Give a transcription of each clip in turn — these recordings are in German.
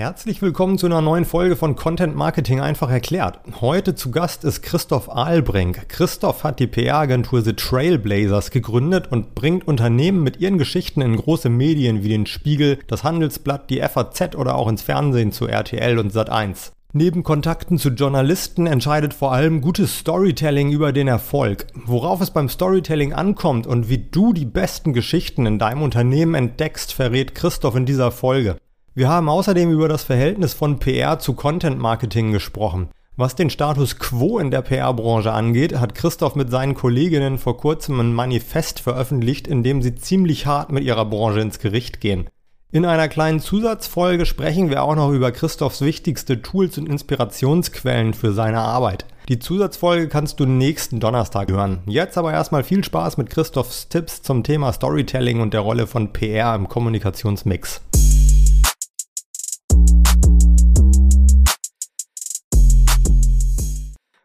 Herzlich willkommen zu einer neuen Folge von Content Marketing einfach erklärt. Heute zu Gast ist Christoph Ahlbrink. Christoph hat die PR-Agentur The Trailblazers gegründet und bringt Unternehmen mit ihren Geschichten in große Medien wie den Spiegel, das Handelsblatt, die FAZ oder auch ins Fernsehen zu RTL und Sat1. Neben Kontakten zu Journalisten entscheidet vor allem gutes Storytelling über den Erfolg. Worauf es beim Storytelling ankommt und wie du die besten Geschichten in deinem Unternehmen entdeckst, verrät Christoph in dieser Folge. Wir haben außerdem über das Verhältnis von PR zu Content Marketing gesprochen. Was den Status quo in der PR-Branche angeht, hat Christoph mit seinen Kolleginnen vor kurzem ein Manifest veröffentlicht, in dem sie ziemlich hart mit ihrer Branche ins Gericht gehen. In einer kleinen Zusatzfolge sprechen wir auch noch über Christophs wichtigste Tools und Inspirationsquellen für seine Arbeit. Die Zusatzfolge kannst du nächsten Donnerstag hören. Jetzt aber erstmal viel Spaß mit Christophs Tipps zum Thema Storytelling und der Rolle von PR im Kommunikationsmix.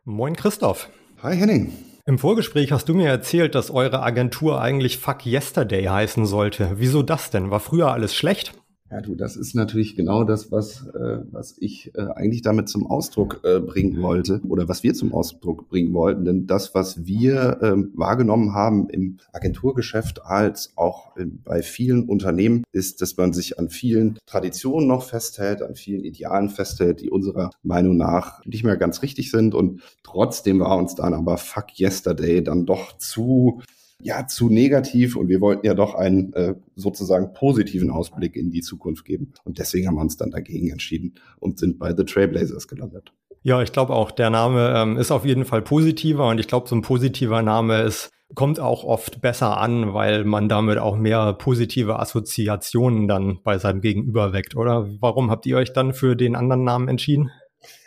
Moin Christoph. Hi Henning. Im Vorgespräch hast du mir erzählt, dass eure Agentur eigentlich Fuck Yesterday heißen sollte. Wieso das denn? War früher alles schlecht? Ja, du, das ist natürlich genau das, was, äh, was ich äh, eigentlich damit zum Ausdruck äh, bringen wollte oder was wir zum Ausdruck bringen wollten. Denn das, was wir äh, wahrgenommen haben im Agenturgeschäft als auch äh, bei vielen Unternehmen, ist, dass man sich an vielen Traditionen noch festhält, an vielen Idealen festhält, die unserer Meinung nach nicht mehr ganz richtig sind. Und trotzdem war uns dann aber Fuck Yesterday dann doch zu ja zu negativ und wir wollten ja doch einen äh, sozusagen positiven Ausblick in die Zukunft geben. Und deswegen haben wir uns dann dagegen entschieden und sind bei The Trailblazers gelandet. Ja, ich glaube auch, der Name ähm, ist auf jeden Fall positiver und ich glaube, so ein positiver Name ist, kommt auch oft besser an, weil man damit auch mehr positive Assoziationen dann bei seinem Gegenüber weckt, oder? Warum habt ihr euch dann für den anderen Namen entschieden?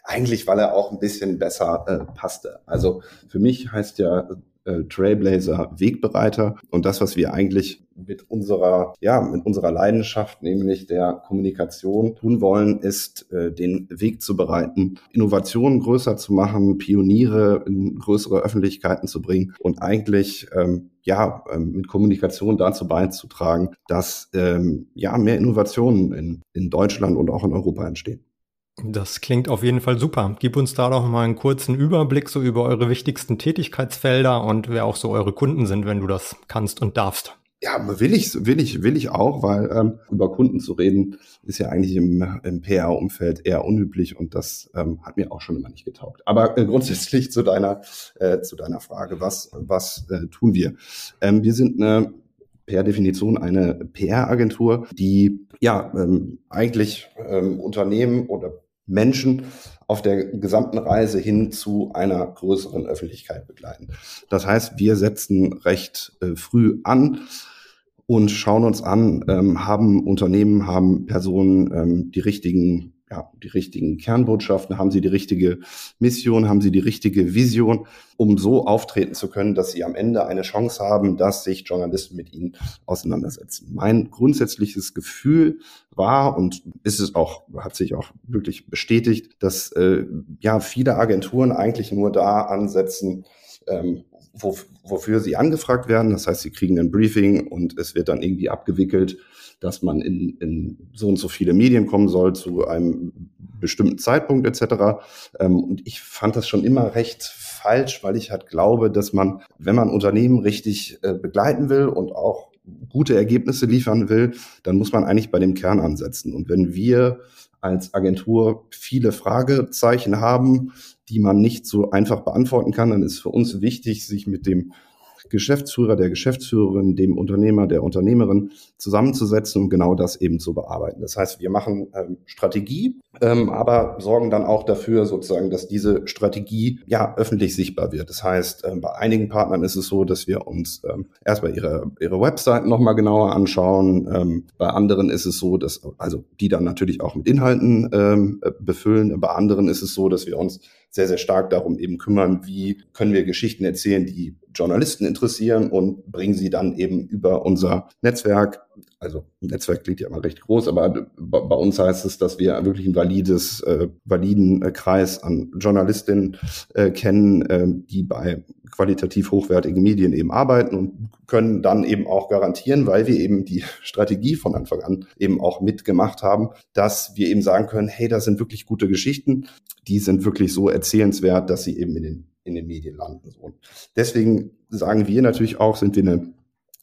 Eigentlich, weil er auch ein bisschen besser äh, passte. Also für mich heißt ja äh, Trailblazer Wegbereiter und das, was wir eigentlich mit unserer, ja, mit unserer Leidenschaft, nämlich der Kommunikation tun wollen, ist, äh, den Weg zu bereiten, Innovationen größer zu machen, Pioniere in größere Öffentlichkeiten zu bringen und eigentlich, ähm, ja, ähm, mit Kommunikation dazu beizutragen, dass, ähm, ja, mehr Innovationen in, in Deutschland und auch in Europa entstehen. Das klingt auf jeden Fall super. Gib uns da doch mal einen kurzen Überblick so über eure wichtigsten Tätigkeitsfelder und wer auch so eure Kunden sind, wenn du das kannst und darfst. Ja, will ich, will ich, will ich auch, weil ähm, über Kunden zu reden ist ja eigentlich im, im PR-Umfeld eher unüblich und das ähm, hat mir auch schon immer nicht getaugt. Aber äh, grundsätzlich zu deiner, äh, zu deiner Frage, was, was äh, tun wir? Ähm, wir sind eine per Definition eine PR-Agentur, die ja ähm, eigentlich ähm, Unternehmen oder Menschen auf der gesamten Reise hin zu einer größeren Öffentlichkeit begleiten. Das heißt, wir setzen recht äh, früh an und schauen uns an, ähm, haben Unternehmen, haben Personen ähm, die richtigen ja, die richtigen Kernbotschaften, haben sie die richtige Mission, haben sie die richtige Vision, um so auftreten zu können, dass sie am Ende eine Chance haben, dass sich Journalisten mit ihnen auseinandersetzen. Mein grundsätzliches Gefühl war und ist es auch, hat sich auch wirklich bestätigt, dass äh, ja viele Agenturen eigentlich nur da ansetzen, ähm, wofür sie angefragt werden. Das heißt, sie kriegen ein Briefing und es wird dann irgendwie abgewickelt dass man in, in so und so viele Medien kommen soll zu einem bestimmten Zeitpunkt etc. Ähm, und ich fand das schon immer recht falsch, weil ich halt glaube, dass man, wenn man Unternehmen richtig äh, begleiten will und auch gute Ergebnisse liefern will, dann muss man eigentlich bei dem Kern ansetzen. Und wenn wir als Agentur viele Fragezeichen haben, die man nicht so einfach beantworten kann, dann ist für uns wichtig, sich mit dem Geschäftsführer, der Geschäftsführerin, dem Unternehmer, der Unternehmerin zusammenzusetzen und genau das eben zu bearbeiten. Das heißt, wir machen ähm, Strategie, ähm, aber sorgen dann auch dafür sozusagen, dass diese Strategie ja öffentlich sichtbar wird. Das heißt, ähm, bei einigen Partnern ist es so, dass wir uns ähm, erstmal ihre, ihre Webseiten nochmal genauer anschauen. Ähm, bei anderen ist es so, dass, also die dann natürlich auch mit Inhalten ähm, befüllen. Bei anderen ist es so, dass wir uns sehr, sehr stark darum eben kümmern, wie können wir Geschichten erzählen, die Journalisten interessieren und bringen sie dann eben über unser Netzwerk also Netzwerk klingt ja immer recht groß, aber bei uns heißt es, dass wir wirklich ein valides, äh, validen äh, Kreis an Journalistinnen äh, kennen, äh, die bei qualitativ hochwertigen Medien eben arbeiten und können dann eben auch garantieren, weil wir eben die Strategie von Anfang an eben auch mitgemacht haben, dass wir eben sagen können, hey, das sind wirklich gute Geschichten, die sind wirklich so erzählenswert, dass sie eben in den, in den Medien landen. Und deswegen sagen wir natürlich auch, sind wir eine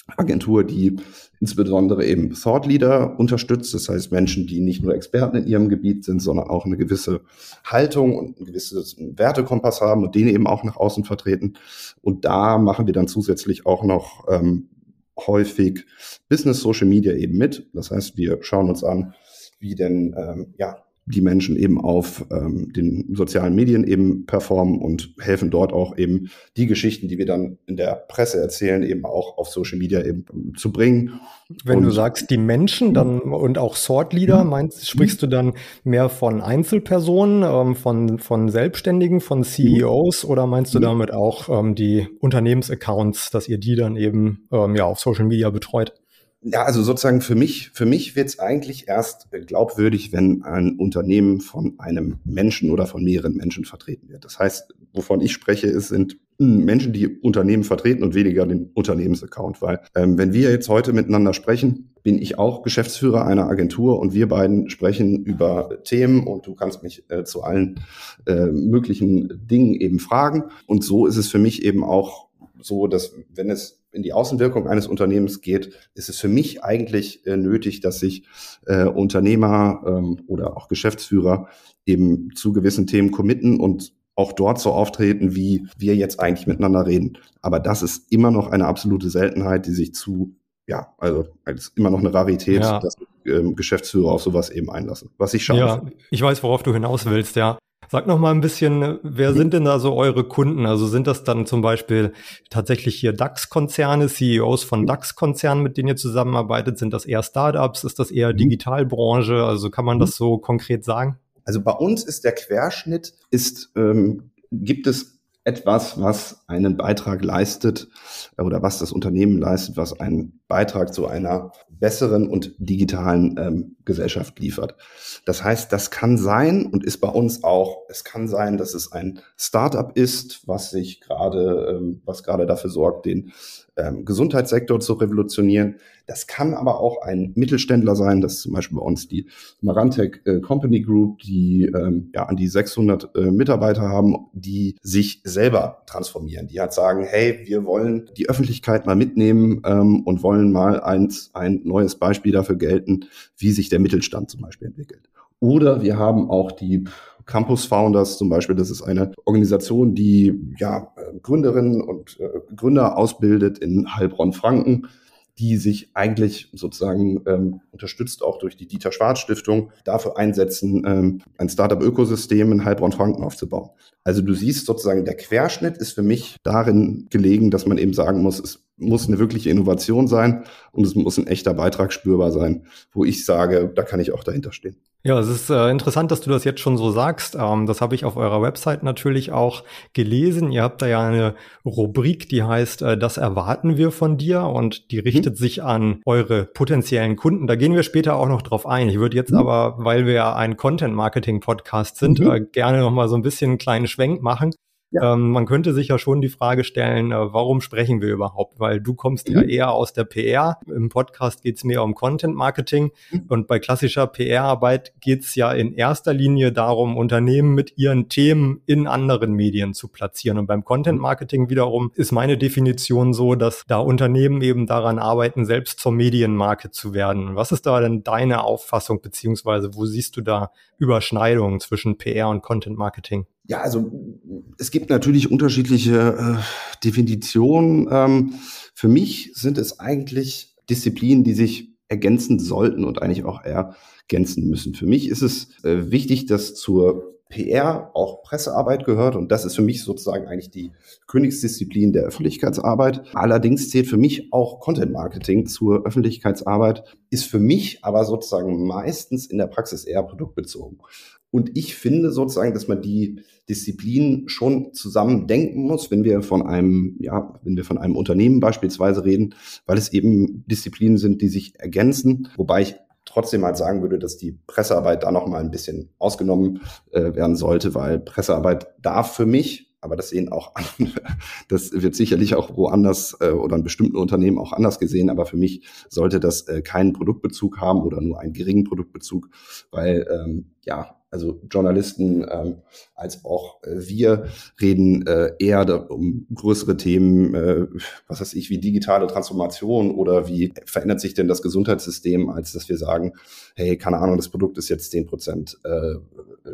Agentur, die insbesondere eben Thought Leader unterstützt. Das heißt Menschen, die nicht nur Experten in ihrem Gebiet sind, sondern auch eine gewisse Haltung und ein gewisses Wertekompass haben und den eben auch nach außen vertreten. Und da machen wir dann zusätzlich auch noch ähm, häufig Business Social Media eben mit. Das heißt, wir schauen uns an, wie denn ähm, ja die Menschen eben auf ähm, den sozialen Medien eben performen und helfen dort auch eben die Geschichten, die wir dann in der Presse erzählen, eben auch auf Social Media eben zu bringen. Wenn und, du sagst die Menschen dann und auch Sort Leader, mhm. meinst, sprichst du dann mehr von Einzelpersonen, ähm, von, von Selbstständigen, von CEOs mhm. oder meinst du damit auch ähm, die Unternehmensaccounts, dass ihr die dann eben ähm, ja auf Social Media betreut? Ja, also sozusagen für mich, für mich wird es eigentlich erst glaubwürdig, wenn ein Unternehmen von einem Menschen oder von mehreren Menschen vertreten wird. Das heißt, wovon ich spreche, ist, sind Menschen, die Unternehmen vertreten und weniger den Unternehmensaccount. Weil ähm, wenn wir jetzt heute miteinander sprechen, bin ich auch Geschäftsführer einer Agentur und wir beiden sprechen über Themen und du kannst mich äh, zu allen äh, möglichen Dingen eben fragen. Und so ist es für mich eben auch so, dass wenn es in die Außenwirkung eines Unternehmens geht, ist es für mich eigentlich äh, nötig, dass sich äh, Unternehmer ähm, oder auch Geschäftsführer eben zu gewissen Themen committen und auch dort so auftreten, wie wir jetzt eigentlich miteinander reden. Aber das ist immer noch eine absolute Seltenheit, die sich zu, ja, also es ist immer noch eine Rarität, ja. dass ähm, Geschäftsführer auf sowas eben einlassen. Was ich schade. Ja, ich weiß, worauf du hinaus willst, ja. Sag noch mal ein bisschen, wer sind denn da so eure Kunden? Also sind das dann zum Beispiel tatsächlich hier DAX-Konzerne, CEOs von DAX-Konzernen, mit denen ihr zusammenarbeitet? Sind das eher Startups? Ist das eher mhm. Digitalbranche? Also kann man das so konkret sagen? Also bei uns ist der Querschnitt, ist, ähm, gibt es etwas, was einen Beitrag leistet oder was das Unternehmen leistet, was einen Beitrag zu einer besseren und digitalen ähm, Gesellschaft liefert. Das heißt, das kann sein und ist bei uns auch, es kann sein, dass es ein Startup ist, was sich gerade, ähm, was gerade dafür sorgt, den ähm, Gesundheitssektor zu revolutionieren. Das kann aber auch ein Mittelständler sein, das ist zum Beispiel bei uns die Marantec äh, Company Group, die ähm, ja an die 600 äh, Mitarbeiter haben, die sich selber transformieren, die halt sagen, hey, wir wollen die Öffentlichkeit mal mitnehmen ähm, und wollen mal eins, ein neues Beispiel dafür gelten, wie sich der Mittelstand zum Beispiel entwickelt. Oder wir haben auch die Campus Founders zum Beispiel. Das ist eine Organisation, die ja Gründerinnen und äh, Gründer ausbildet in Heilbronn-Franken die sich eigentlich sozusagen ähm, unterstützt auch durch die Dieter Schwarz Stiftung dafür einsetzen, ähm, ein Startup-Ökosystem in Heilbronn-Franken aufzubauen. Also du siehst sozusagen, der Querschnitt ist für mich darin gelegen, dass man eben sagen muss, es muss eine wirkliche Innovation sein und es muss ein echter Beitrag spürbar sein, wo ich sage, da kann ich auch dahinter stehen. Ja, es ist äh, interessant, dass du das jetzt schon so sagst. Ähm, das habe ich auf eurer Website natürlich auch gelesen. Ihr habt da ja eine Rubrik, die heißt, äh, das erwarten wir von dir und die mhm. richtet mhm. sich an eure potenziellen Kunden. Da gehen wir später auch noch drauf ein. Ich würde jetzt mhm. aber, weil wir ja ein Content-Marketing-Podcast sind, mhm. äh, gerne noch mal so ein bisschen einen kleinen Schwenk machen. Ja. Ähm, man könnte sich ja schon die Frage stellen, äh, warum sprechen wir überhaupt? Weil du kommst mhm. ja eher aus der PR. Im Podcast geht es mehr um Content Marketing mhm. und bei klassischer PR-Arbeit geht es ja in erster Linie darum, Unternehmen mit ihren Themen in anderen Medien zu platzieren. Und beim Content Marketing wiederum ist meine Definition so, dass da Unternehmen eben daran arbeiten, selbst zur Medienmarke zu werden. Was ist da denn deine Auffassung, beziehungsweise wo siehst du da Überschneidungen zwischen PR und Content Marketing? Ja, also es gibt natürlich unterschiedliche äh, Definitionen. Ähm, für mich sind es eigentlich Disziplinen, die sich ergänzen sollten und eigentlich auch ergänzen müssen. Für mich ist es äh, wichtig, dass zur PR auch Pressearbeit gehört und das ist für mich sozusagen eigentlich die Königsdisziplin der Öffentlichkeitsarbeit. Allerdings zählt für mich auch Content Marketing zur Öffentlichkeitsarbeit, ist für mich aber sozusagen meistens in der Praxis eher produktbezogen. Und ich finde sozusagen, dass man die Disziplinen schon zusammen denken muss, wenn wir von einem, ja, wenn wir von einem Unternehmen beispielsweise reden, weil es eben Disziplinen sind, die sich ergänzen, wobei ich trotzdem halt sagen würde, dass die Pressearbeit da noch mal ein bisschen ausgenommen äh, werden sollte, weil Pressearbeit darf für mich aber das sehen auch andere. Das wird sicherlich auch woanders äh, oder in bestimmten Unternehmen auch anders gesehen. Aber für mich sollte das äh, keinen Produktbezug haben oder nur einen geringen Produktbezug, weil ähm, ja, also Journalisten ähm, als auch äh, wir reden äh, eher um größere Themen, äh, was weiß ich, wie digitale Transformation oder wie verändert sich denn das Gesundheitssystem, als dass wir sagen, hey, keine Ahnung, das Produkt ist jetzt zehn Prozent äh,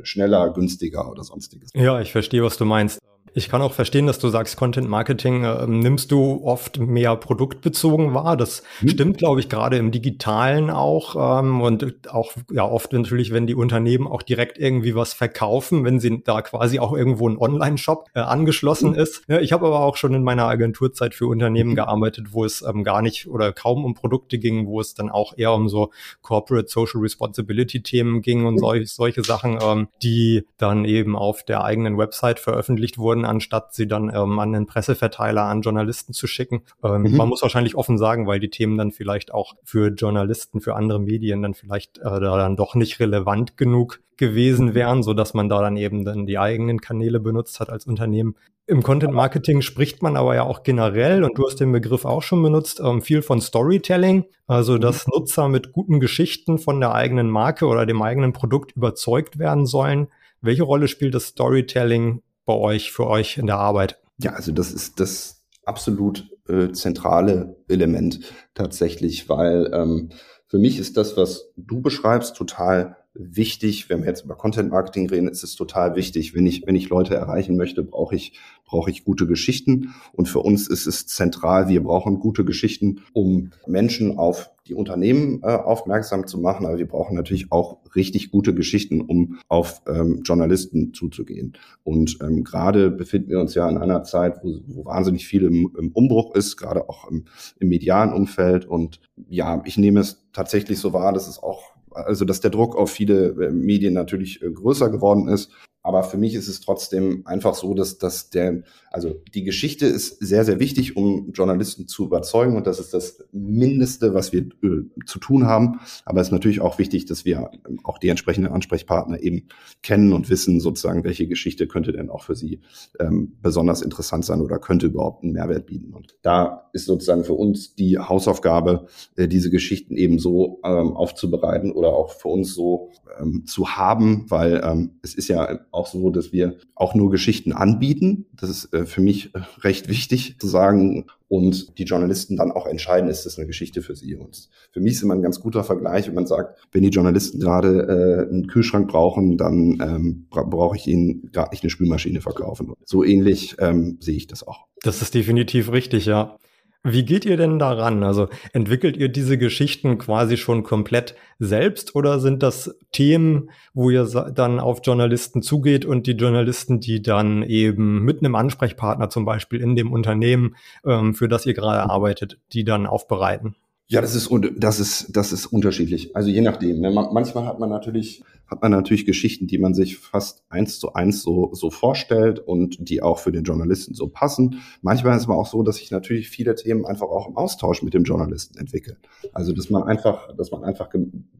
schneller, günstiger oder sonstiges. Ja, ich verstehe, was du meinst. Ich kann auch verstehen, dass du sagst, Content Marketing äh, nimmst du oft mehr produktbezogen wahr. Das hm. stimmt, glaube ich, gerade im Digitalen auch. Ähm, und auch ja oft natürlich, wenn die Unternehmen auch direkt irgendwie was verkaufen, wenn sie da quasi auch irgendwo ein Online-Shop äh, angeschlossen hm. ist. Ja, ich habe aber auch schon in meiner Agenturzeit für Unternehmen hm. gearbeitet, wo es ähm, gar nicht oder kaum um Produkte ging, wo es dann auch eher um so Corporate Social Responsibility Themen ging und solch, solche Sachen, ähm, die dann eben auf der eigenen Website veröffentlicht wurden wurden, anstatt sie dann ähm, an den Presseverteiler, an Journalisten zu schicken. Ähm, mhm. Man muss wahrscheinlich offen sagen, weil die Themen dann vielleicht auch für Journalisten, für andere Medien dann vielleicht äh, da dann doch nicht relevant genug gewesen wären, so dass man da dann eben dann die eigenen Kanäle benutzt hat als Unternehmen. Im Content Marketing spricht man aber ja auch generell, und du hast den Begriff auch schon benutzt, ähm, viel von Storytelling, also dass mhm. Nutzer mit guten Geschichten von der eigenen Marke oder dem eigenen Produkt überzeugt werden sollen. Welche Rolle spielt das Storytelling bei euch, für euch in der Arbeit? Ja, also das ist das absolut äh, zentrale Element tatsächlich, weil ähm, für mich ist das, was du beschreibst, total wichtig. Wenn wir jetzt über Content Marketing reden, ist es total wichtig. Wenn ich, wenn ich Leute erreichen möchte, brauche ich, brauche ich gute Geschichten. Und für uns ist es zentral. Wir brauchen gute Geschichten, um Menschen auf die Unternehmen äh, aufmerksam zu machen, aber wir brauchen natürlich auch richtig gute Geschichten, um auf ähm, Journalisten zuzugehen. Und ähm, gerade befinden wir uns ja in einer Zeit, wo, wo wahnsinnig viel im, im Umbruch ist, gerade auch im, im medialen Umfeld. Und ja, ich nehme es tatsächlich so wahr, dass es auch also dass der Druck auf viele äh, Medien natürlich äh, größer geworden ist aber für mich ist es trotzdem einfach so, dass, dass der, also die Geschichte ist sehr, sehr wichtig, um Journalisten zu überzeugen. Und das ist das Mindeste, was wir äh, zu tun haben. Aber es ist natürlich auch wichtig, dass wir auch die entsprechenden Ansprechpartner eben kennen und wissen sozusagen, welche Geschichte könnte denn auch für sie ähm, besonders interessant sein oder könnte überhaupt einen Mehrwert bieten. Und da ist sozusagen für uns die Hausaufgabe, äh, diese Geschichten eben so ähm, aufzubereiten oder auch für uns so ähm, zu haben, weil ähm, es ist ja auch so, dass wir auch nur Geschichten anbieten. Das ist äh, für mich äh, recht wichtig zu sagen. Und die Journalisten dann auch entscheiden, ist das eine Geschichte für sie. Und für mich ist immer ein ganz guter Vergleich, wenn man sagt, wenn die Journalisten gerade äh, einen Kühlschrank brauchen, dann ähm, bra brauche ich ihnen gerade nicht eine Spülmaschine verkaufen. So ähnlich ähm, sehe ich das auch. Das ist definitiv richtig, ja. Wie geht ihr denn daran? Also entwickelt ihr diese Geschichten quasi schon komplett selbst oder sind das Themen, wo ihr dann auf Journalisten zugeht und die Journalisten, die dann eben mit einem Ansprechpartner zum Beispiel in dem Unternehmen, ähm, für das ihr gerade arbeitet, die dann aufbereiten? Ja, das ist, das ist, das ist unterschiedlich. Also je nachdem. Ne? Manchmal hat man natürlich, hat man natürlich Geschichten, die man sich fast eins zu eins so, so vorstellt und die auch für den Journalisten so passen. Manchmal ist es aber auch so, dass sich natürlich viele Themen einfach auch im Austausch mit dem Journalisten entwickeln. Also, dass man einfach, dass man einfach,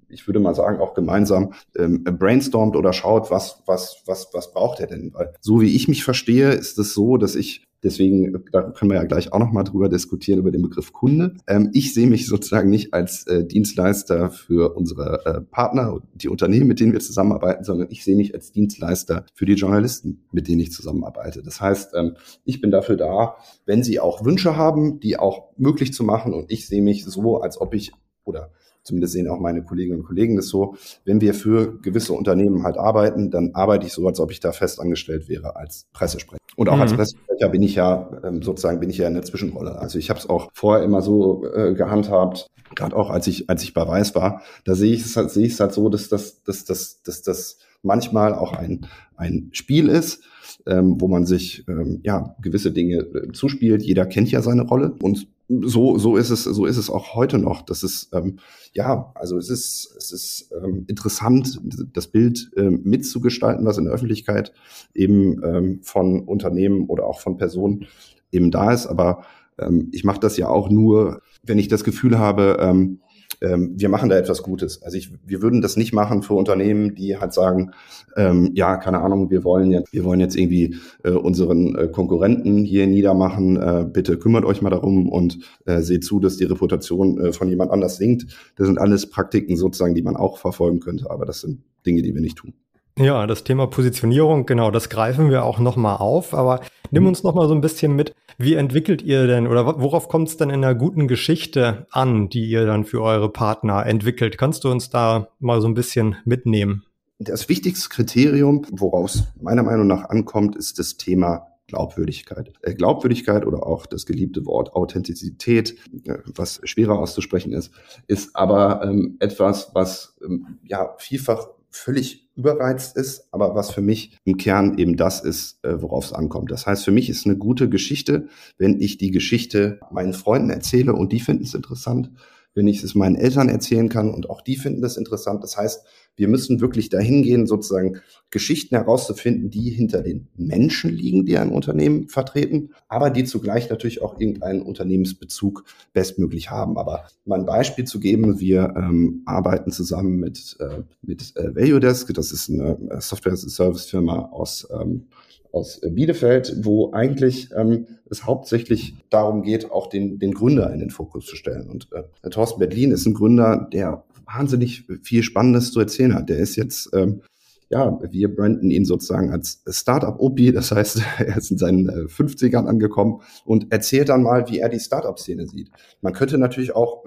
ich würde mal sagen, auch gemeinsam ähm, brainstormt oder schaut, was, was, was, was braucht er denn? Weil so wie ich mich verstehe, ist es so, dass ich Deswegen, da können wir ja gleich auch nochmal drüber diskutieren, über den Begriff Kunde. Ähm, ich sehe mich sozusagen nicht als äh, Dienstleister für unsere äh, Partner, die Unternehmen, mit denen wir zusammenarbeiten, sondern ich sehe mich als Dienstleister für die Journalisten, mit denen ich zusammenarbeite. Das heißt, ähm, ich bin dafür da, wenn sie auch Wünsche haben, die auch möglich zu machen. Und ich sehe mich so, als ob ich oder zumindest sehen auch meine Kolleginnen und Kollegen das so, wenn wir für gewisse Unternehmen halt arbeiten, dann arbeite ich so, als ob ich da fest angestellt wäre als Pressesprecher. Und auch mhm. als Pressesprecher bin ich ja ähm, sozusagen bin ich ja in der Zwischenrolle. Also ich habe es auch vorher immer so äh, gehandhabt, gerade auch als ich als ich bei Weiß war, da sehe ich es halt, sehe ich es halt so, dass das dass das dass das manchmal auch ein ein Spiel ist, ähm, wo man sich ähm, ja gewisse Dinge äh, zuspielt. Jeder kennt ja seine Rolle und so, so ist es, so ist es auch heute noch. Das ist, ähm, ja, also es ist, es ist ähm, interessant, das Bild ähm, mitzugestalten, was in der Öffentlichkeit eben ähm, von Unternehmen oder auch von Personen eben da ist. Aber ähm, ich mache das ja auch nur, wenn ich das Gefühl habe, ähm, ähm, wir machen da etwas Gutes. Also ich, wir würden das nicht machen für Unternehmen, die halt sagen, ähm, ja, keine Ahnung, wir wollen jetzt, wir wollen jetzt irgendwie äh, unseren äh, Konkurrenten hier niedermachen. Äh, bitte kümmert euch mal darum und äh, seht zu, dass die Reputation äh, von jemand anders sinkt. Das sind alles Praktiken sozusagen, die man auch verfolgen könnte, aber das sind Dinge, die wir nicht tun. Ja, das Thema Positionierung, genau, das greifen wir auch nochmal auf, aber nimm uns nochmal so ein bisschen mit, wie entwickelt ihr denn oder worauf kommt es denn in einer guten Geschichte an, die ihr dann für eure Partner entwickelt? Kannst du uns da mal so ein bisschen mitnehmen? Das wichtigste Kriterium, worauf es meiner Meinung nach ankommt, ist das Thema Glaubwürdigkeit. Äh, Glaubwürdigkeit oder auch das geliebte Wort Authentizität, äh, was schwerer auszusprechen ist, ist aber ähm, etwas, was ähm, ja vielfach völlig überreizt ist, aber was für mich im Kern eben das ist, äh, worauf es ankommt. Das heißt, für mich ist eine gute Geschichte, wenn ich die Geschichte meinen Freunden erzähle und die finden es interessant, wenn ich es meinen Eltern erzählen kann und auch die finden das interessant. Das heißt, wir müssen wirklich dahin gehen, sozusagen Geschichten herauszufinden, die hinter den Menschen liegen, die ein Unternehmen vertreten, aber die zugleich natürlich auch irgendeinen Unternehmensbezug bestmöglich haben. Aber mal ein Beispiel zu geben, wir ähm, arbeiten zusammen mit, äh, mit äh, ValueDesk, das ist eine Software-Service-Firma aus ähm, aus Bielefeld, wo eigentlich ähm, es hauptsächlich darum geht, auch den, den Gründer in den Fokus zu stellen. Und äh, Thorsten Berlin ist ein Gründer, der wahnsinnig viel Spannendes zu erzählen hat. Der ist jetzt, ähm, ja, wir branden ihn sozusagen als Startup-OP, das heißt, er ist in seinen äh, 50ern angekommen und erzählt dann mal, wie er die Startup-Szene sieht. Man könnte natürlich auch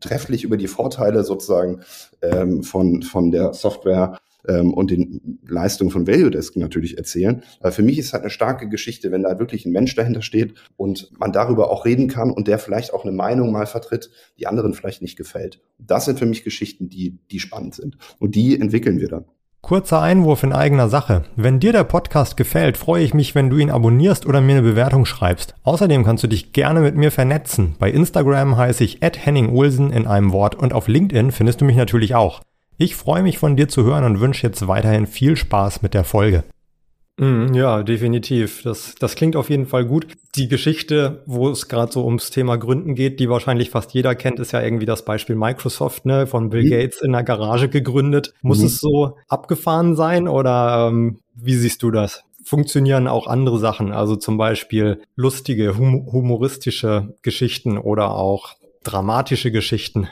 trefflich über die Vorteile sozusagen ähm, von, von der Software ähm, und den Leistungen von ValueDesk natürlich erzählen. Aber für mich ist halt eine starke Geschichte, wenn da wirklich ein Mensch dahinter steht und man darüber auch reden kann und der vielleicht auch eine Meinung mal vertritt, die anderen vielleicht nicht gefällt. Das sind für mich Geschichten, die, die spannend sind. Und die entwickeln wir dann. Kurzer Einwurf in eigener Sache. Wenn dir der Podcast gefällt, freue ich mich, wenn du ihn abonnierst oder mir eine Bewertung schreibst. Außerdem kannst du dich gerne mit mir vernetzen. Bei Instagram heiße ich Henning Olsen in einem Wort und auf LinkedIn findest du mich natürlich auch. Ich freue mich von dir zu hören und wünsche jetzt weiterhin viel Spaß mit der Folge. Mm, ja, definitiv. Das, das klingt auf jeden Fall gut. Die Geschichte, wo es gerade so ums Thema Gründen geht, die wahrscheinlich fast jeder kennt, ist ja irgendwie das Beispiel Microsoft, ne, von Bill mhm. Gates in der Garage gegründet. Muss mhm. es so abgefahren sein oder ähm, wie siehst du das? Funktionieren auch andere Sachen, also zum Beispiel lustige, hum humoristische Geschichten oder auch dramatische Geschichten?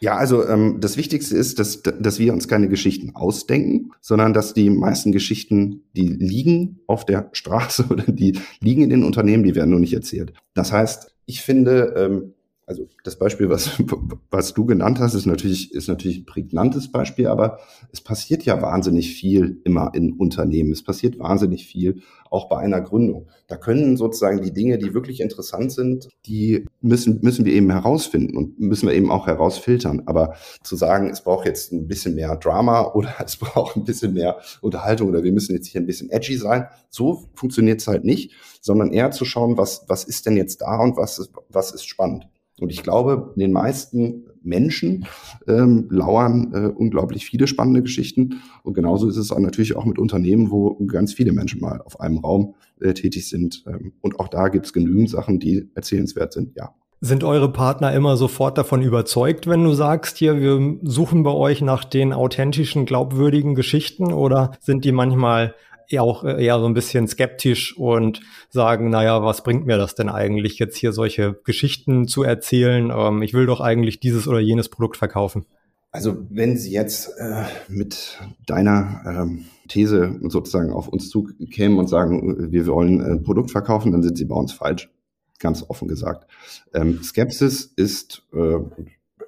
Ja, also ähm, das Wichtigste ist, dass, dass wir uns keine Geschichten ausdenken, sondern dass die meisten Geschichten, die liegen auf der Straße oder die liegen in den Unternehmen, die werden nur nicht erzählt. Das heißt, ich finde, ähm, also das Beispiel, was, was du genannt hast, ist natürlich, ist natürlich ein prägnantes Beispiel, aber es passiert ja wahnsinnig viel immer in Unternehmen. Es passiert wahnsinnig viel auch bei einer Gründung. Da können sozusagen die Dinge, die wirklich interessant sind, die müssen, müssen wir eben herausfinden und müssen wir eben auch herausfiltern. Aber zu sagen, es braucht jetzt ein bisschen mehr Drama oder es braucht ein bisschen mehr Unterhaltung oder wir müssen jetzt hier ein bisschen edgy sein, so funktioniert es halt nicht, sondern eher zu schauen, was, was ist denn jetzt da und was ist, was ist spannend. Und ich glaube, in den meisten Menschen ähm, lauern äh, unglaublich viele spannende Geschichten. Und genauso ist es auch natürlich auch mit Unternehmen, wo ganz viele Menschen mal auf einem Raum äh, tätig sind. Ähm, und auch da gibt es genügend Sachen, die erzählenswert sind, ja. Sind eure Partner immer sofort davon überzeugt, wenn du sagst, hier, wir suchen bei euch nach den authentischen, glaubwürdigen Geschichten oder sind die manchmal eher auch äh, eher so ein bisschen skeptisch und sagen, naja, was bringt mir das denn eigentlich, jetzt hier solche Geschichten zu erzählen? Ähm, ich will doch eigentlich dieses oder jenes Produkt verkaufen. Also wenn Sie jetzt äh, mit deiner ähm, These sozusagen auf uns zukämen und sagen, wir wollen ein Produkt verkaufen, dann sind Sie bei uns falsch, ganz offen gesagt. Ähm, Skepsis ist äh,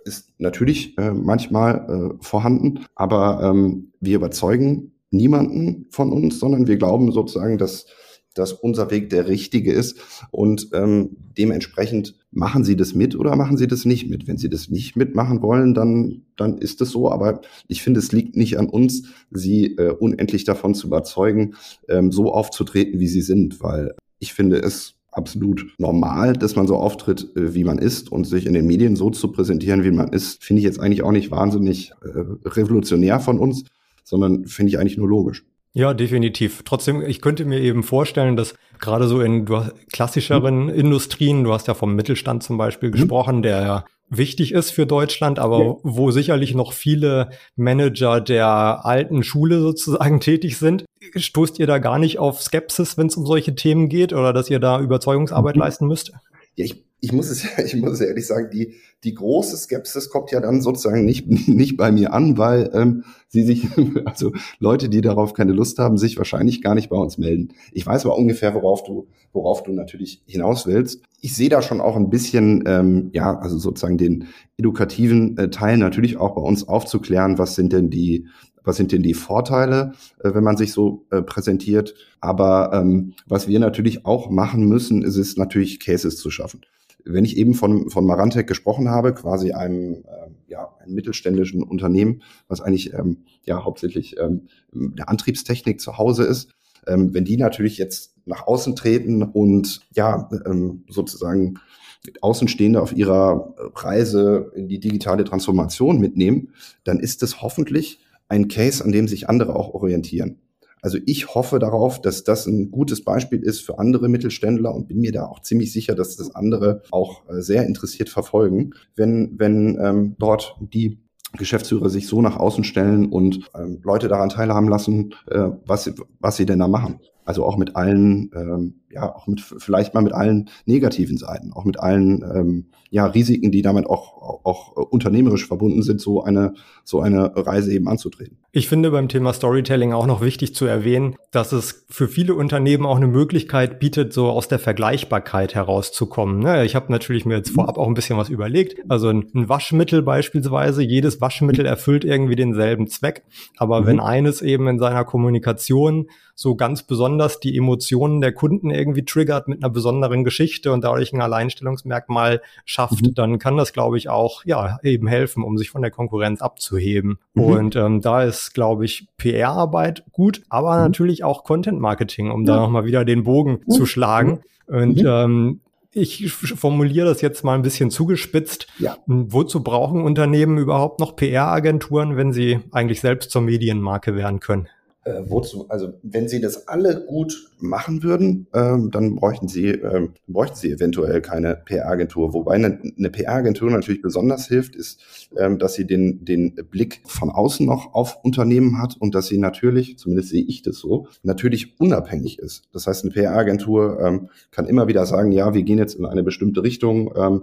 ist natürlich äh, manchmal äh, vorhanden, aber ähm, wir überzeugen niemanden von uns, sondern wir glauben sozusagen, dass, dass unser Weg der richtige ist. Und ähm, dementsprechend machen Sie das mit oder machen Sie das nicht mit. Wenn Sie das nicht mitmachen wollen, dann, dann ist es so. Aber ich finde, es liegt nicht an uns, Sie äh, unendlich davon zu überzeugen, ähm, so aufzutreten, wie Sie sind, weil ich finde es absolut normal, dass man so auftritt, äh, wie man ist und sich in den Medien so zu präsentieren, wie man ist, finde ich jetzt eigentlich auch nicht wahnsinnig äh, revolutionär von uns, sondern finde ich eigentlich nur logisch. Ja, definitiv. Trotzdem, ich könnte mir eben vorstellen, dass gerade so in klassischeren mhm. Industrien, du hast ja vom Mittelstand zum Beispiel mhm. gesprochen, der ja wichtig ist für Deutschland, aber ja. wo sicherlich noch viele Manager der alten Schule sozusagen tätig sind. Stoßt ihr da gar nicht auf Skepsis, wenn es um solche Themen geht oder dass ihr da Überzeugungsarbeit mhm. leisten müsst? Ja, ich ich muss es, ich muss es ehrlich sagen, die, die große Skepsis kommt ja dann sozusagen nicht, nicht bei mir an, weil ähm, sie sich, also Leute, die darauf keine Lust haben, sich wahrscheinlich gar nicht bei uns melden. Ich weiß aber ungefähr, worauf du, worauf du natürlich hinaus willst. Ich sehe da schon auch ein bisschen, ähm, ja, also sozusagen den edukativen äh, Teil natürlich auch bei uns aufzuklären, was sind denn die, was sind denn die Vorteile, äh, wenn man sich so äh, präsentiert. Aber ähm, was wir natürlich auch machen müssen, ist es natürlich Cases zu schaffen wenn ich eben von, von Marantec gesprochen habe, quasi einem, äh, ja, einem mittelständischen Unternehmen, was eigentlich ähm, ja hauptsächlich ähm, der Antriebstechnik zu Hause ist, ähm, wenn die natürlich jetzt nach außen treten und ja, ähm, sozusagen Außenstehende auf ihrer Reise in die digitale Transformation mitnehmen, dann ist es hoffentlich ein Case, an dem sich andere auch orientieren. Also ich hoffe darauf, dass das ein gutes Beispiel ist für andere Mittelständler und bin mir da auch ziemlich sicher, dass das andere auch äh, sehr interessiert verfolgen, wenn, wenn ähm, dort die Geschäftsführer sich so nach außen stellen und ähm, Leute daran teilhaben lassen, äh, was, was sie denn da machen. Also auch mit allen, ähm, ja, auch mit vielleicht mal mit allen negativen Seiten, auch mit allen ähm, ja, Risiken, die damit auch, auch, unternehmerisch verbunden sind, so eine, so eine Reise eben anzutreten. Ich finde beim Thema Storytelling auch noch wichtig zu erwähnen, dass es für viele Unternehmen auch eine Möglichkeit bietet, so aus der Vergleichbarkeit herauszukommen. Ne? Ich habe natürlich mir jetzt vorab auch ein bisschen was überlegt. Also ein Waschmittel beispielsweise, jedes Waschmittel erfüllt irgendwie denselben Zweck. Aber mhm. wenn eines eben in seiner Kommunikation so ganz besonders die Emotionen der Kunden irgendwie triggert mit einer besonderen Geschichte und dadurch ein Alleinstellungsmerkmal schafft, mhm. dann kann das, glaube ich, auch ja eben helfen, um sich von der Konkurrenz abzuheben. Mhm. Und ähm, da ist, glaube ich, PR-Arbeit gut, aber mhm. natürlich auch Content-Marketing, um ja. da nochmal wieder den Bogen mhm. zu schlagen. Und mhm. ähm, ich formuliere das jetzt mal ein bisschen zugespitzt. Ja. Wozu brauchen Unternehmen überhaupt noch PR-Agenturen, wenn sie eigentlich selbst zur Medienmarke werden können? Äh, wozu, also wenn sie das alle gut machen würden, ähm, dann bräuchten sie, ähm, bräuchten sie eventuell keine PR-Agentur. Wobei eine, eine PR-Agentur natürlich besonders hilft, ist, ähm, dass sie den, den Blick von außen noch auf Unternehmen hat und dass sie natürlich, zumindest sehe ich das so, natürlich unabhängig ist. Das heißt, eine PR-Agentur ähm, kann immer wieder sagen, ja, wir gehen jetzt in eine bestimmte Richtung, ähm,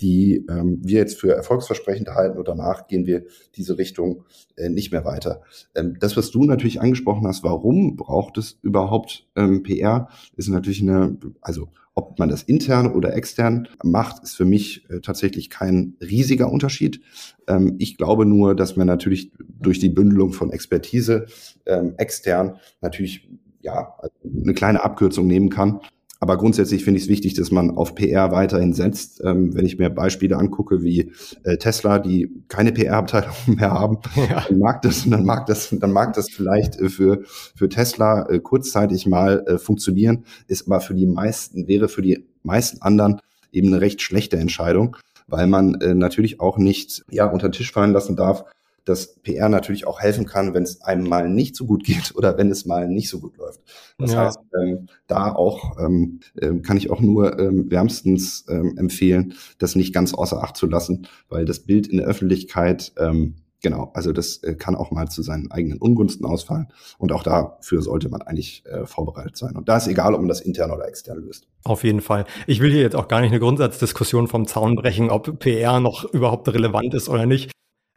die ähm, wir jetzt für erfolgsversprechend halten und danach gehen wir diese Richtung äh, nicht mehr weiter. Ähm, das, was du natürlich angesprochen hast, warum braucht es überhaupt ähm, PR, ist natürlich eine, also ob man das intern oder extern macht, ist für mich äh, tatsächlich kein riesiger Unterschied. Ähm, ich glaube nur, dass man natürlich durch die Bündelung von Expertise ähm, extern natürlich ja eine kleine Abkürzung nehmen kann aber grundsätzlich finde ich es wichtig, dass man auf PR weiterhin setzt. Ähm, wenn ich mir Beispiele angucke wie äh, Tesla, die keine PR-Abteilung mehr haben, ja. dann mag das, dann mag das, dann mag das vielleicht äh, für, für Tesla äh, kurzzeitig mal äh, funktionieren, ist aber für die meisten, wäre für die meisten anderen eben eine recht schlechte Entscheidung, weil man äh, natürlich auch nicht ja unter den Tisch fallen lassen darf, dass PR natürlich auch helfen kann, wenn es einem mal nicht so gut geht oder wenn es mal nicht so gut läuft. Das ja. heißt, ähm, da auch ähm, äh, kann ich auch nur ähm, wärmstens ähm, empfehlen, das nicht ganz außer Acht zu lassen, weil das Bild in der Öffentlichkeit ähm, Genau, also das äh, kann auch mal zu seinen eigenen Ungunsten ausfallen. Und auch dafür sollte man eigentlich äh, vorbereitet sein. Und da ist egal, ob man das intern oder extern löst. Auf jeden Fall. Ich will hier jetzt auch gar nicht eine Grundsatzdiskussion vom Zaun brechen, ob PR noch überhaupt relevant ist oder nicht.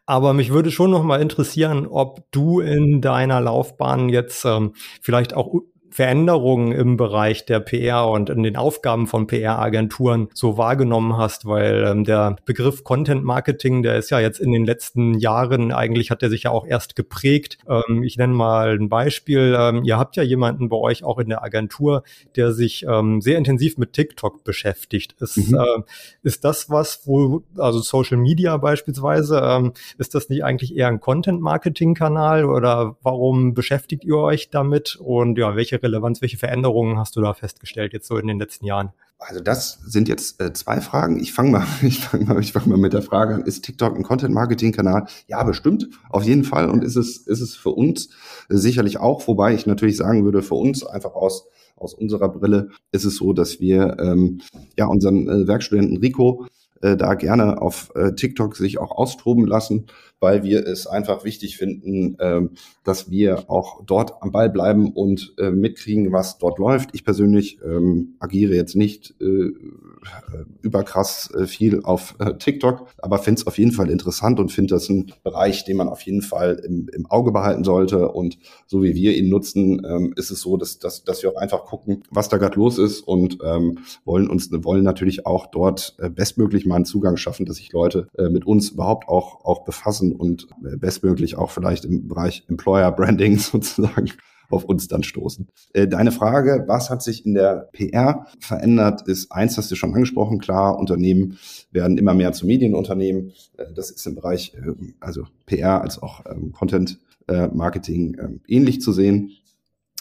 Aber mich würde schon noch mal interessieren, ob du in deiner Laufbahn jetzt ähm, vielleicht auch Veränderungen im Bereich der PR und in den Aufgaben von PR-Agenturen so wahrgenommen hast, weil ähm, der Begriff Content Marketing, der ist ja jetzt in den letzten Jahren, eigentlich hat der sich ja auch erst geprägt. Ähm, ich nenne mal ein Beispiel. Ähm, ihr habt ja jemanden bei euch auch in der Agentur, der sich ähm, sehr intensiv mit TikTok beschäftigt. Ist, mhm. äh, ist das was, wo, also Social Media beispielsweise, ähm, ist das nicht eigentlich eher ein Content Marketing Kanal oder warum beschäftigt ihr euch damit und ja, welche welche Relevanz, welche Veränderungen hast du da festgestellt jetzt so in den letzten Jahren? Also das sind jetzt äh, zwei Fragen. Ich fange mal, ich fange mal, ich mal mit der Frage an: Ist TikTok ein Content-Marketing-Kanal? Ja, bestimmt, auf jeden Fall. Und ist es, ist es für uns sicherlich auch. Wobei ich natürlich sagen würde, für uns einfach aus aus unserer Brille ist es so, dass wir ähm, ja unseren äh, Werkstudenten Rico äh, da gerne auf äh, TikTok sich auch austoben lassen, weil wir es einfach wichtig finden, äh, dass wir auch dort am Ball bleiben und äh, mitkriegen, was dort läuft. Ich persönlich ähm, agiere jetzt nicht äh, überkrass äh, viel auf äh, TikTok, aber finde es auf jeden Fall interessant und finde das ein Bereich, den man auf jeden Fall im, im Auge behalten sollte. Und so wie wir ihn nutzen, ähm, ist es so, dass, dass, dass wir auch einfach gucken, was da gerade los ist und ähm, wollen uns wollen natürlich auch dort äh, bestmöglich mal einen Zugang schaffen, dass sich Leute äh, mit uns überhaupt auch, auch befassen und bestmöglich auch vielleicht im Bereich Employer Branding sozusagen auf uns dann stoßen. Äh, deine Frage, was hat sich in der PR verändert, ist eins, hast du schon angesprochen, klar, Unternehmen werden immer mehr zu Medienunternehmen. Äh, das ist im Bereich äh, also PR als auch ähm, Content äh, Marketing ähm, ähnlich zu sehen.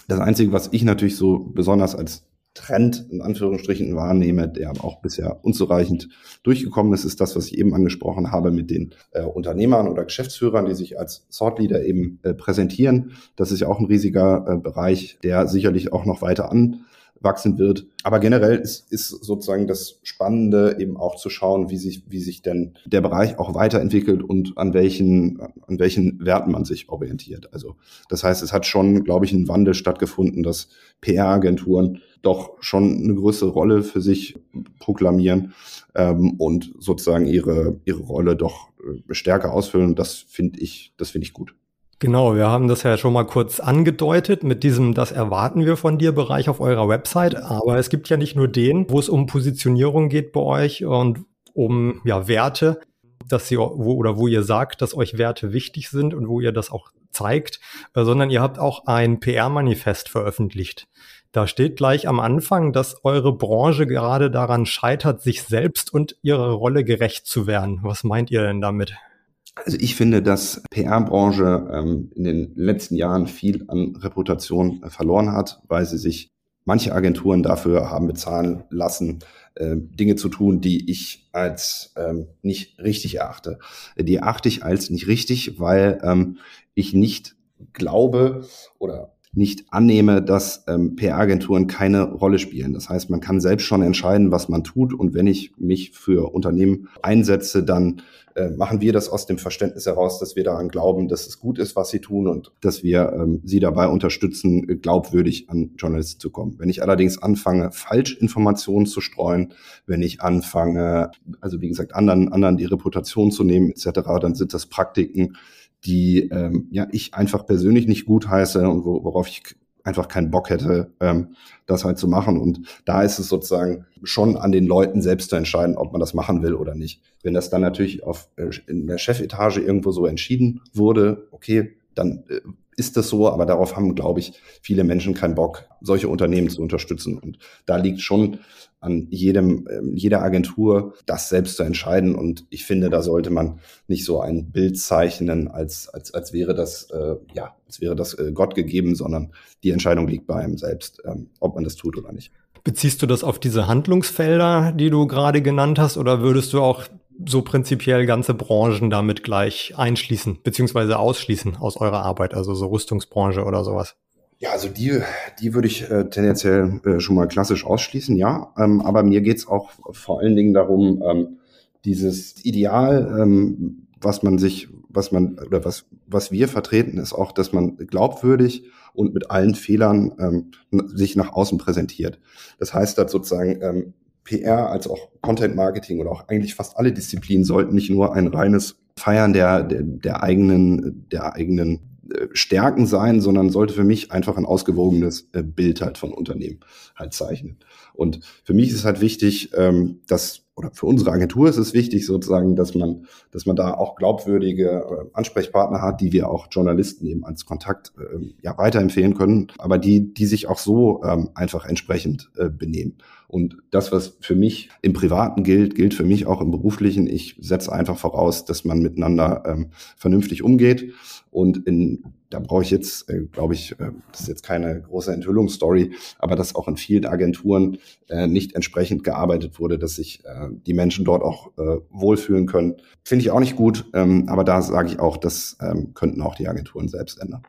Das Einzige, was ich natürlich so besonders als Trend in Anführungsstrichen wahrnehme, der auch bisher unzureichend durchgekommen ist, ist das, was ich eben angesprochen habe mit den äh, Unternehmern oder Geschäftsführern, die sich als Thought Leader eben äh, präsentieren. Das ist ja auch ein riesiger äh, Bereich, der sicherlich auch noch weiter an wachsen wird. Aber generell ist, ist sozusagen das Spannende eben auch zu schauen, wie sich, wie sich denn der Bereich auch weiterentwickelt und an welchen, an welchen Werten man sich orientiert. Also das heißt, es hat schon, glaube ich, ein Wandel stattgefunden, dass PR-Agenturen doch schon eine größere Rolle für sich proklamieren ähm, und sozusagen ihre, ihre Rolle doch äh, stärker ausfüllen. Das finde ich, das finde ich gut. Genau, wir haben das ja schon mal kurz angedeutet mit diesem, das erwarten wir von dir Bereich auf eurer Website. Aber es gibt ja nicht nur den, wo es um Positionierung geht bei euch und um ja Werte, dass sie wo, oder wo ihr sagt, dass euch Werte wichtig sind und wo ihr das auch zeigt, äh, sondern ihr habt auch ein PR-Manifest veröffentlicht. Da steht gleich am Anfang, dass eure Branche gerade daran scheitert, sich selbst und ihrer Rolle gerecht zu werden. Was meint ihr denn damit? Also ich finde, dass PR-Branche ähm, in den letzten Jahren viel an Reputation äh, verloren hat, weil sie sich manche Agenturen dafür haben bezahlen lassen, äh, Dinge zu tun, die ich als ähm, nicht richtig erachte. Die erachte ich als nicht richtig, weil ähm, ich nicht glaube oder nicht annehme, dass ähm, PR-Agenturen keine Rolle spielen. Das heißt, man kann selbst schon entscheiden, was man tut. Und wenn ich mich für Unternehmen einsetze, dann äh, machen wir das aus dem Verständnis heraus, dass wir daran glauben, dass es gut ist, was sie tun und dass wir ähm, sie dabei unterstützen, glaubwürdig an Journalisten zu kommen. Wenn ich allerdings anfange, Falschinformationen zu streuen, wenn ich anfange, also wie gesagt, anderen, anderen die Reputation zu nehmen etc., dann sind das Praktiken, die ähm, ja ich einfach persönlich nicht gut heiße und wo, worauf ich einfach keinen Bock hätte, ähm, das halt zu machen. Und da ist es sozusagen schon an den Leuten selbst zu entscheiden, ob man das machen will oder nicht. Wenn das dann natürlich auf äh, in der Chefetage irgendwo so entschieden wurde, okay, dann äh, ist das so, aber darauf haben, glaube ich, viele Menschen keinen Bock, solche Unternehmen zu unterstützen. Und da liegt schon an jedem, ähm, jeder Agentur, das selbst zu entscheiden. Und ich finde, da sollte man nicht so ein Bild zeichnen, als, als, als wäre das, äh, ja, als wäre das äh, Gott gegeben, sondern die Entscheidung liegt bei einem selbst, ähm, ob man das tut oder nicht. Beziehst du das auf diese Handlungsfelder, die du gerade genannt hast, oder würdest du auch so prinzipiell ganze Branchen damit gleich einschließen, beziehungsweise ausschließen aus eurer Arbeit, also so Rüstungsbranche oder sowas? Ja, also die, die würde ich äh, tendenziell äh, schon mal klassisch ausschließen, ja. Ähm, aber mir geht's auch vor allen Dingen darum, ähm, dieses Ideal, ähm, was man sich, was man oder was, was wir vertreten, ist auch, dass man glaubwürdig und mit allen Fehlern ähm, sich nach außen präsentiert. Das heißt, dass sozusagen ähm, PR als auch Content Marketing oder auch eigentlich fast alle Disziplinen sollten nicht nur ein reines Feiern der, der, der eigenen, der eigenen Stärken sein, sondern sollte für mich einfach ein ausgewogenes äh, Bild halt von Unternehmen halt zeichnen. Und für mich ist halt wichtig, ähm, dass oder für unsere Agentur ist es wichtig sozusagen, dass man, dass man da auch glaubwürdige äh, Ansprechpartner hat, die wir auch Journalisten eben als Kontakt ja weiterempfehlen können, aber die, die sich auch so ähm, einfach entsprechend benehmen. Und das, was für mich im Privaten gilt, gilt für mich auch im Beruflichen. Ich setze einfach voraus, dass man miteinander ähm, vernünftig umgeht. Und in, da brauche ich jetzt, äh, glaube ich, äh, das ist jetzt keine große Enthüllungsstory, aber dass auch in vielen Agenturen äh, nicht entsprechend gearbeitet wurde, dass sich äh, die Menschen dort auch äh, wohlfühlen können. Finde ich auch nicht gut, ähm, aber da sage ich auch, das ähm, könnten auch die Agenturen selbst ändern.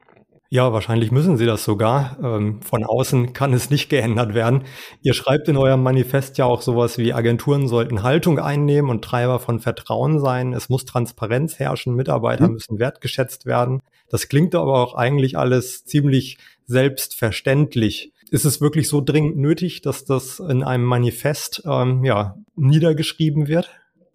Ja, wahrscheinlich müssen sie das sogar. Ähm, von außen kann es nicht geändert werden. Ihr schreibt in eurem Manifest ja auch sowas wie Agenturen sollten Haltung einnehmen und Treiber von Vertrauen sein. Es muss Transparenz herrschen, Mitarbeiter mhm. müssen wertgeschätzt werden. Das klingt aber auch eigentlich alles ziemlich selbstverständlich. Ist es wirklich so dringend nötig, dass das in einem Manifest ähm, ja, niedergeschrieben wird?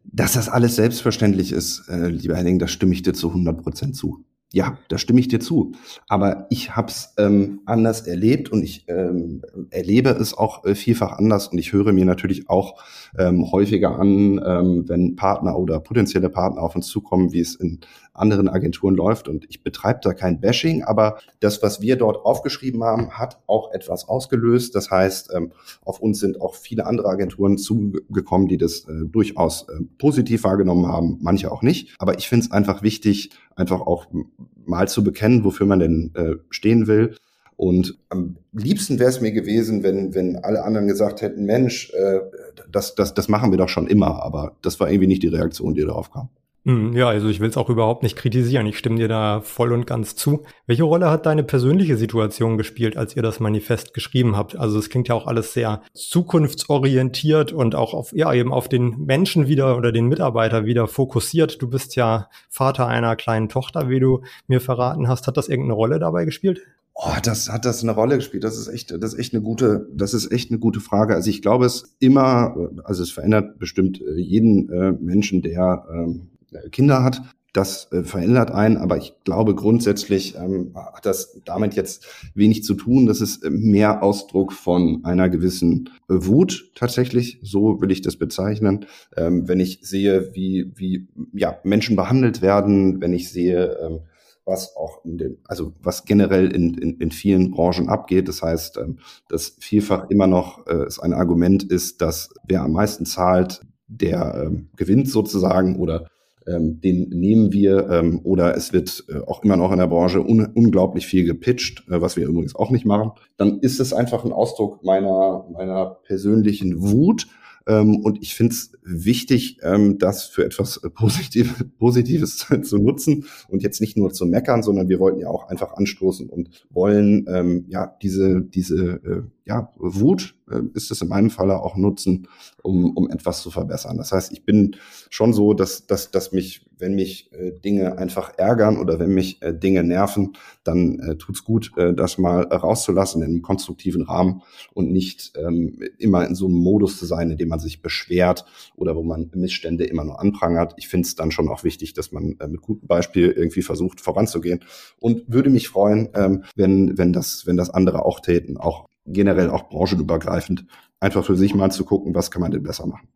Dass das alles selbstverständlich ist, äh, lieber Henning, da stimme ich dir zu 100 Prozent zu. Ja, da stimme ich dir zu. Aber ich habe es ähm, anders erlebt und ich ähm, erlebe es auch äh, vielfach anders und ich höre mir natürlich auch ähm, häufiger an, ähm, wenn Partner oder potenzielle Partner auf uns zukommen, wie es in anderen Agenturen läuft. Und ich betreibe da kein Bashing, aber das, was wir dort aufgeschrieben haben, hat auch etwas ausgelöst. Das heißt, ähm, auf uns sind auch viele andere Agenturen zugekommen, die das äh, durchaus äh, positiv wahrgenommen haben, manche auch nicht. Aber ich finde es einfach wichtig, einfach auch mal zu bekennen, wofür man denn äh, stehen will. Und am liebsten wäre es mir gewesen, wenn, wenn alle anderen gesagt hätten, Mensch, äh, das, das, das machen wir doch schon immer. Aber das war irgendwie nicht die Reaktion, die darauf kam. Hm, ja, also ich will es auch überhaupt nicht kritisieren. Ich stimme dir da voll und ganz zu. Welche Rolle hat deine persönliche Situation gespielt, als ihr das Manifest geschrieben habt? Also es klingt ja auch alles sehr zukunftsorientiert und auch auf, ja, eben auf den Menschen wieder oder den Mitarbeiter wieder fokussiert. Du bist ja Vater einer kleinen Tochter, wie du mir verraten hast. Hat das irgendeine Rolle dabei gespielt? Oh, das hat das eine Rolle gespielt. Das ist echt, das ist echt eine gute, das ist echt eine gute Frage. Also ich glaube, es immer, also es verändert bestimmt äh, jeden äh, Menschen, der ähm, Kinder hat. Das äh, verändert einen, aber ich glaube grundsätzlich ähm, hat das damit jetzt wenig zu tun. Das ist mehr Ausdruck von einer gewissen äh, Wut tatsächlich. So will ich das bezeichnen. Ähm, wenn ich sehe, wie, wie ja, Menschen behandelt werden, wenn ich sehe, ähm, was auch in den, also was generell in, in, in vielen Branchen abgeht. Das heißt, ähm, dass vielfach immer noch äh, ein Argument ist, dass wer am meisten zahlt, der ähm, gewinnt sozusagen oder ähm, den nehmen wir ähm, oder es wird äh, auch immer noch in der Branche un unglaublich viel gepitcht, äh, was wir übrigens auch nicht machen, dann ist es einfach ein Ausdruck meiner, meiner persönlichen Wut. Ähm, und ich finde es wichtig, ähm, das für etwas äh, Positiv Positives zu nutzen und jetzt nicht nur zu meckern, sondern wir wollten ja auch einfach anstoßen und wollen ähm, ja diese, diese äh, ja, Wut äh, ist es in meinem Falle auch nutzen, um, um etwas zu verbessern. Das heißt, ich bin schon so, dass, dass, dass mich, wenn mich äh, Dinge einfach ärgern oder wenn mich äh, Dinge nerven, dann äh, tut's gut, äh, das mal rauszulassen in einem konstruktiven Rahmen und nicht ähm, immer in so einem Modus zu sein, in dem man sich beschwert oder wo man Missstände immer nur anprangert. Ich finde es dann schon auch wichtig, dass man äh, mit gutem Beispiel irgendwie versucht, voranzugehen und würde mich freuen, ähm, wenn, wenn, das, wenn das andere auch täten, auch generell auch branchenübergreifend, einfach für sich mal zu gucken, was kann man denn besser machen.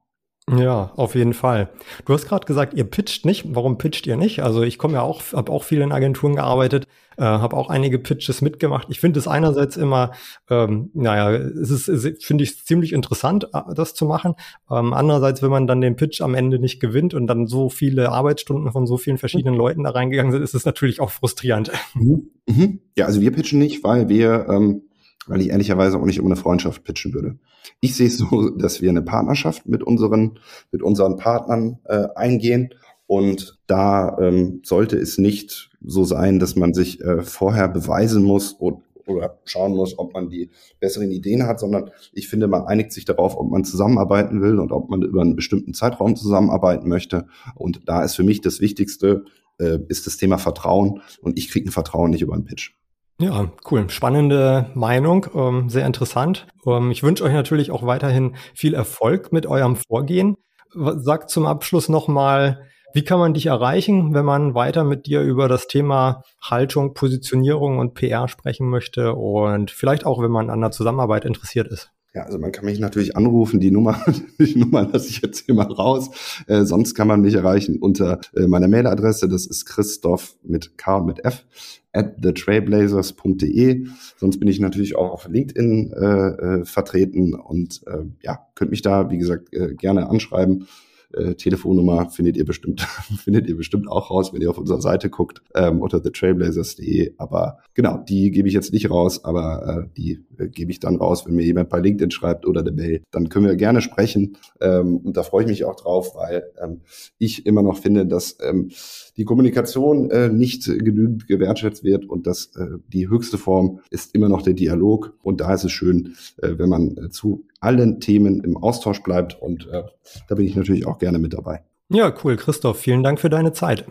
Ja, auf jeden Fall. Du hast gerade gesagt, ihr pitcht nicht. Warum pitcht ihr nicht? Also ich komme ja auch, habe auch viel in Agenturen gearbeitet, äh, habe auch einige Pitches mitgemacht. Ich finde es einerseits immer, ähm, naja, es ist, finde ich ziemlich interessant, äh, das zu machen. Ähm, andererseits, wenn man dann den Pitch am Ende nicht gewinnt und dann so viele Arbeitsstunden von so vielen verschiedenen Leuten da reingegangen sind, ist es natürlich auch frustrierend. Mhm. Mhm. Ja, also wir pitchen nicht, weil wir ähm, weil ich ehrlicherweise auch nicht um eine Freundschaft pitchen würde. Ich sehe es so, dass wir eine Partnerschaft mit unseren, mit unseren Partnern äh, eingehen. Und da ähm, sollte es nicht so sein, dass man sich äh, vorher beweisen muss und, oder schauen muss, ob man die besseren Ideen hat, sondern ich finde, man einigt sich darauf, ob man zusammenarbeiten will und ob man über einen bestimmten Zeitraum zusammenarbeiten möchte. Und da ist für mich das Wichtigste, äh, ist das Thema Vertrauen. Und ich kriege ein Vertrauen nicht über einen Pitch. Ja, cool. Spannende Meinung, ähm, sehr interessant. Ähm, ich wünsche euch natürlich auch weiterhin viel Erfolg mit eurem Vorgehen. Sag zum Abschluss nochmal, wie kann man dich erreichen, wenn man weiter mit dir über das Thema Haltung, Positionierung und PR sprechen möchte und vielleicht auch, wenn man an der Zusammenarbeit interessiert ist? Ja, also man kann mich natürlich anrufen. Die Nummer, die Nummer lasse ich jetzt hier mal raus. Äh, sonst kann man mich erreichen unter äh, meiner Mailadresse. Das ist Christoph mit K und mit F at thetrailblazers.de. Sonst bin ich natürlich auch auf LinkedIn äh, äh, vertreten und äh, ja, könnt mich da, wie gesagt, äh, gerne anschreiben. Äh, Telefonnummer findet ihr bestimmt, findet ihr bestimmt auch raus, wenn ihr auf unserer Seite guckt, ähm, unter thetrailblazers.de. Aber genau, die gebe ich jetzt nicht raus, aber äh, die äh, gebe ich dann raus, wenn mir jemand bei LinkedIn schreibt oder der Mail. Dann können wir gerne sprechen. Ähm, und da freue ich mich auch drauf, weil ähm, ich immer noch finde, dass ähm, die Kommunikation äh, nicht genügend gewertschätzt wird und dass äh, die höchste Form ist immer noch der Dialog. Und da ist es schön, äh, wenn man äh, zu allen Themen im Austausch bleibt. Und äh, da bin ich natürlich auch gerne mit dabei. Ja, cool, Christoph. Vielen Dank für deine Zeit.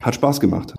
Hat Spaß gemacht.